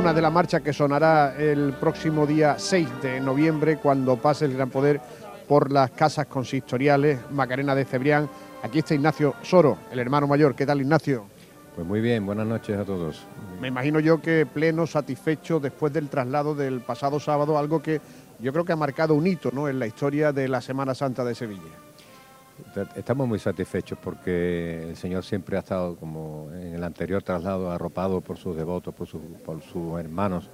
una de las marchas que sonará el próximo día 6 de noviembre cuando pase el Gran Poder por las casas consistoriales Macarena de Cebrián. Aquí está Ignacio Soro, el hermano mayor. ¿Qué tal, Ignacio? Pues muy bien, buenas noches a todos. Me imagino yo que pleno, satisfecho después del traslado del pasado sábado, algo que yo creo que ha marcado un hito ¿no? en la historia de la Semana Santa de Sevilla. Estamos muy satisfechos porque el Señor siempre ha estado, como en el anterior traslado, arropado por sus devotos, por, por sus hermanos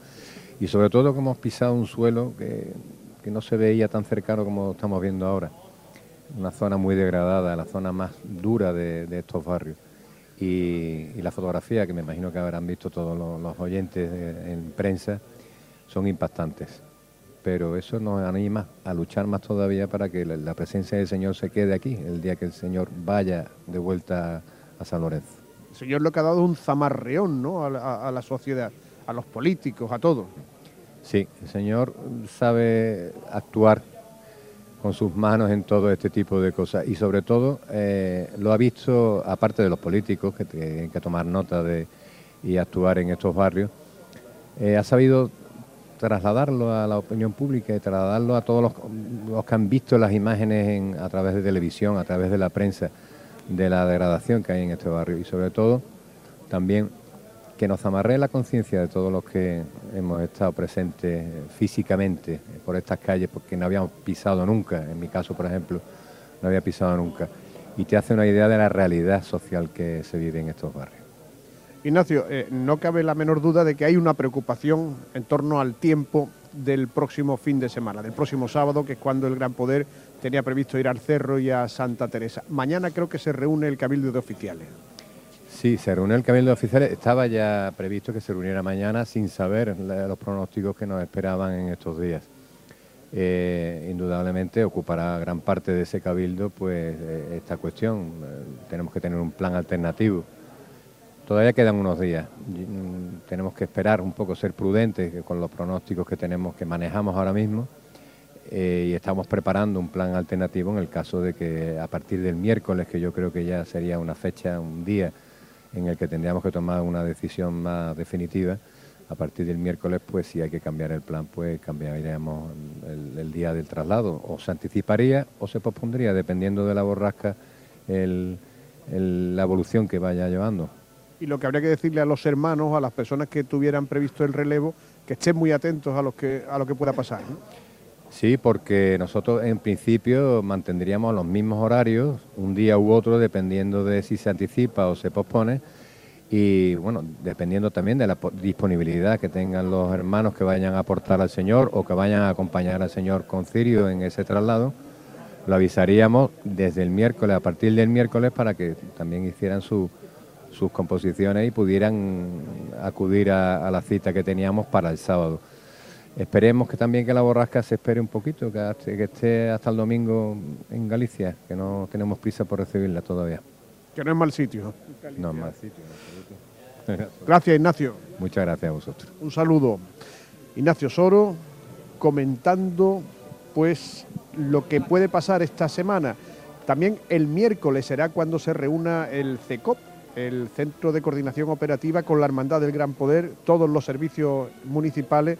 y sobre todo que hemos pisado un suelo que, no se veía tan cercano como estamos viendo ahora. Una zona muy degradada, la zona más dura de, estos barrios. Y, la fotografía, que me imagino que habrán visto todos los, oyentes en prensa, son impactantes pero eso nos anima a luchar más todavía para que la, presencia del Señor se quede aquí el día que el Señor vaya de vuelta a San Lorenzo. El Señor lo que ha dado un zamarreón ¿no? a, la, sociedad, a los políticos, a todos. Sí, el Señor sabe actuar con sus manos en todo este tipo de cosas y sobre todo eh, lo ha visto, aparte de los políticos que tienen que tomar nota de y actuar en estos barrios, eh, ha sabido trasladarlo a la opinión pública y trasladarlo a todos los, que han visto las imágenes a través de televisión, a través de la prensa, de la degradación que hay en este barrio. Y sobre todo también que nos amarre la conciencia de todos los que hemos estado presentes físicamente por estas calles porque no habíamos pisado nunca, en mi caso por ejemplo, no había pisado nunca, y te hace una idea de la realidad social que se vive en estos barrios. Ignacio, eh, no cabe la menor duda de que hay una preocupación en torno al tiempo del próximo fin de semana, del próximo sábado, que es cuando el Gran Poder tenía previsto ir al Cerro y a Santa Teresa. Mañana creo que se reúne el Cabildo de Oficiales. Sí, se reúne el Cabildo de Oficiales. Estaba ya previsto que se reuniera mañana sin saber los pronósticos que nos esperaban en estos días. Eh, indudablemente ocupará gran parte de ese cabildo pues eh, esta cuestión. tenemos que tener un plan alternativo Todavía quedan unos días. Mm, tenemos que esperar un poco, ser prudentes con los pronósticos que tenemos, que manejamos ahora mismo. Eh, y estamos preparando un plan alternativo en el caso de que a partir del miércoles, que yo creo que ya sería una fecha, un día en el que tendríamos que tomar una decisión más definitiva, a partir del miércoles, pues si hay que cambiar el plan, pues cambiaríamos el, día del traslado. O se anticiparía o se pospondría, dependiendo de la borrasca, la evolución que vaya llevando y lo que habría que decirle a los hermanos, a las personas que tuvieran previsto el relevo, que estén muy atentos a lo que, a lo que pueda pasar. Sí, porque nosotros en principio mantendríamos los mismos horarios, un día u otro, dependiendo de si se anticipa o se pospone, y bueno, dependiendo también de la disponibilidad que tengan los hermanos que vayan a aportar al Señor o que vayan a acompañar al Señor con Cirio en ese traslado, lo avisaríamos desde el miércoles, a partir del miércoles, para que también hicieran su, sus composiciones y pudieran acudir a, la cita que teníamos para el sábado. Esperemos que también que la borrasca se espere un poquito, que, que esté hasta el domingo en Galicia, que no tenemos prisa por recibirla todavía. Que no es mal sitio. No es mal sitio. Gracias, Ignacio. Muchas gracias a vosotros. Un saludo. Ignacio Soro comentando pues lo que puede pasar esta semana. También el miércoles será cuando se reúna el CECOP, el Centro de Coordinación Operativa con la Hermandad del Gran Poder, todos los servicios municipales,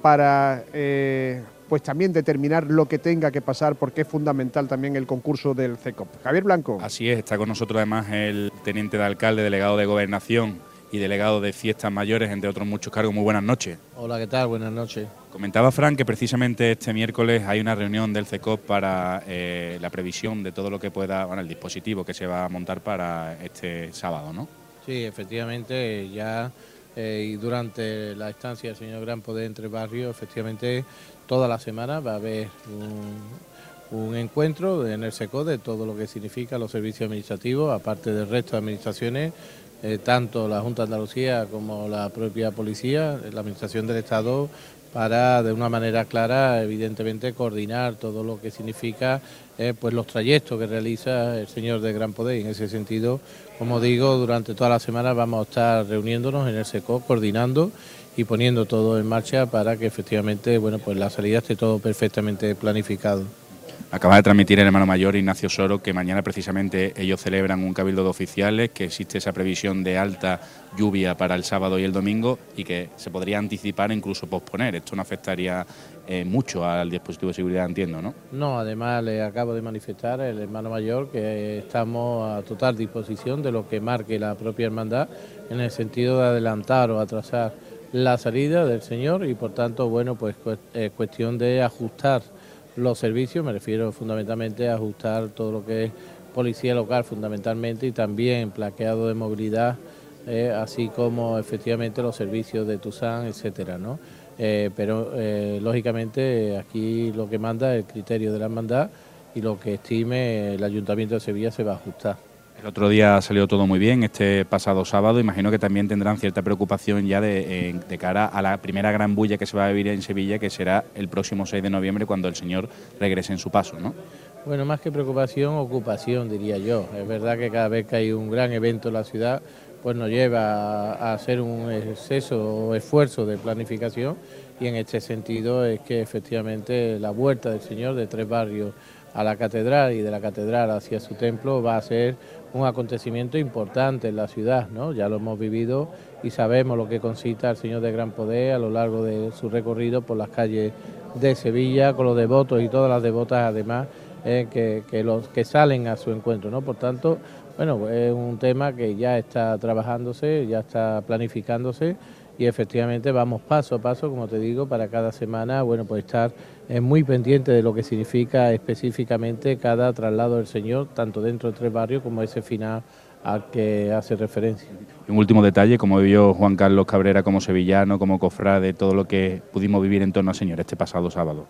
para eh, pues también determinar lo que tenga que pasar, porque es fundamental también el concurso del CECOP. Javier Blanco. Así es, está con nosotros además el teniente de alcalde, delegado de Gobernación y delegado de Fiestas Mayores, entre otros muchos cargos. Muy buenas noches. Hola, ¿qué tal? Buenas noches. Comentaba Frank que precisamente este miércoles hay una reunión del CECOP para eh, la previsión de todo lo que pueda, bueno, el dispositivo que se va a montar para este sábado, ¿no? Sí, efectivamente, ya eh, y durante la estancia del señor Gran Poder entre barrios, efectivamente, toda la semana va a haber un, encuentro en el SECO de todo lo que significa los servicios administrativos, aparte del resto de administraciones, eh, tanto la Junta de Andalucía como la propia policía, la Administración del Estado, para de una manera clara, evidentemente, coordinar todo lo que significa eh, pues los trayectos que realiza el señor de Gran Poder. Y en ese sentido, como digo, durante toda la semana vamos a estar reuniéndonos en el SECO, coordinando y poniendo todo en marcha para que efectivamente bueno, pues la salida esté todo perfectamente planificado. Acaba de transmitir el hermano mayor Ignacio Soro que mañana precisamente ellos celebran un cabildo de oficiales, que existe esa previsión de alta lluvia para el sábado y el domingo y que se podría anticipar e incluso posponer. Esto no afectaría eh, mucho al dispositivo de seguridad, entiendo, ¿no? No, además le acabo de manifestar el hermano mayor que estamos a total disposición de lo que marque la propia hermandad en el sentido de adelantar o atrasar la salida del señor y por tanto, bueno, pues es cuestión de ajustar los servicios, me refiero fundamentalmente a ajustar todo lo que es policía local fundamentalmente y también plaqueado de movilidad, eh, así como efectivamente los servicios de Tusan, etcétera, ¿no? Eh, pero eh, lógicamente aquí lo que manda es el criterio de la hermandad y lo que estime el Ayuntamiento de Sevilla se va a ajustar. El otro día salió todo muy bien, este pasado sábado. Imagino que también tendrán cierta preocupación ya de, cara a la primera gran bulla que se va a vivir en Sevilla, que será el próximo 6 de noviembre cuando el Señor regrese en su paso, ¿no? Bueno, más que preocupación, ocupación, diría yo. Es verdad que cada vez que hay un gran evento en la ciudad, pues nos lleva a hacer un exceso o esfuerzo de planificación y en este sentido es que efectivamente la vuelta del Señor de tres barrios a la catedral y de la catedral hacia su templo va a ser un acontecimiento importante en la ciudad, ¿no? Ya lo hemos vivido y sabemos lo que concita el Señor de Gran Poder a lo largo de su recorrido por las calles de Sevilla, con los devotos y todas las devotas además eh, que, los, que salen a su encuentro, ¿no? Por tanto, bueno, es un tema que ya está trabajándose, ya está planificándose y efectivamente vamos paso a paso, como te digo, para cada semana, bueno, pues estar eh, muy pendiente de lo que significa específicamente cada traslado del Señor, tanto dentro de tres barrios como ese final al que hace referencia. Un último detalle, como vivió Juan Carlos Cabrera como sevillano, como cofrade, todo lo que pudimos vivir en torno al Señor este pasado sábado.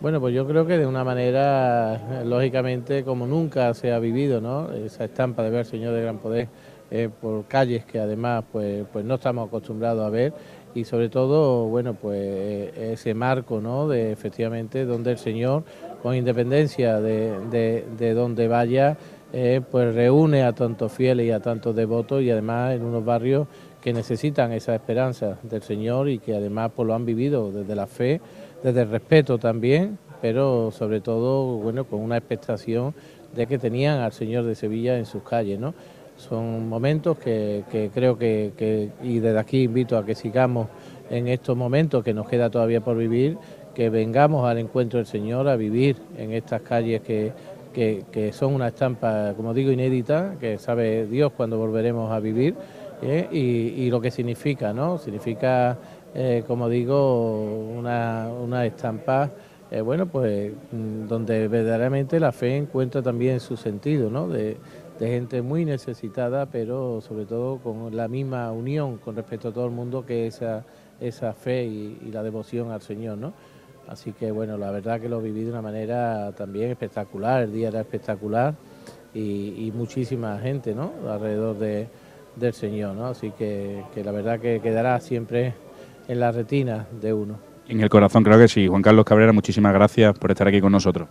Bueno, pues yo creo que de una manera, lógicamente, como nunca se ha vivido, ¿no? Esa estampa de ver al Señor de Gran Poder eh, por calles que además pues, pues no estamos acostumbrados a ver y sobre todo, bueno, pues eh, ese marco, ¿no? De efectivamente donde el Señor, con independencia de, de, donde vaya, eh, pues reúne a tantos fieles y a tantos devotos y además en unos barrios que necesitan esa esperanza del Señor y que además pues lo han vivido desde la fe, desde el respeto también, pero sobre todo, bueno, con una expectación de que tenían al Señor de Sevilla en sus calles, ¿no? Son momentos que, creo que, y desde aquí invito a que sigamos en estos momentos que nos queda todavía por vivir, que vengamos al encuentro del Señor a vivir en estas calles que, que, son una estampa, como digo, inédita, que sabe Dios cuando volveremos a vivir, ¿eh? y, lo que significa, ¿no? Significa, eh, como digo, una, una estampa, eh, bueno, pues mm, donde verdaderamente la fe encuentra también su sentido, ¿no? De, de gente muy necesitada, pero sobre todo con la misma unión con respecto a todo el mundo que esa, esa fe y, la devoción al Señor, ¿no? Así que bueno, la verdad que lo viví de una manera también espectacular, el día era espectacular y, muchísima gente, ¿no? Alrededor de, del Señor, ¿no? Así que, que la verdad que quedará siempre en la retina de uno. En el corazón creo que sí. Juan Carlos Cabrera, muchísimas gracias por estar aquí con nosotros.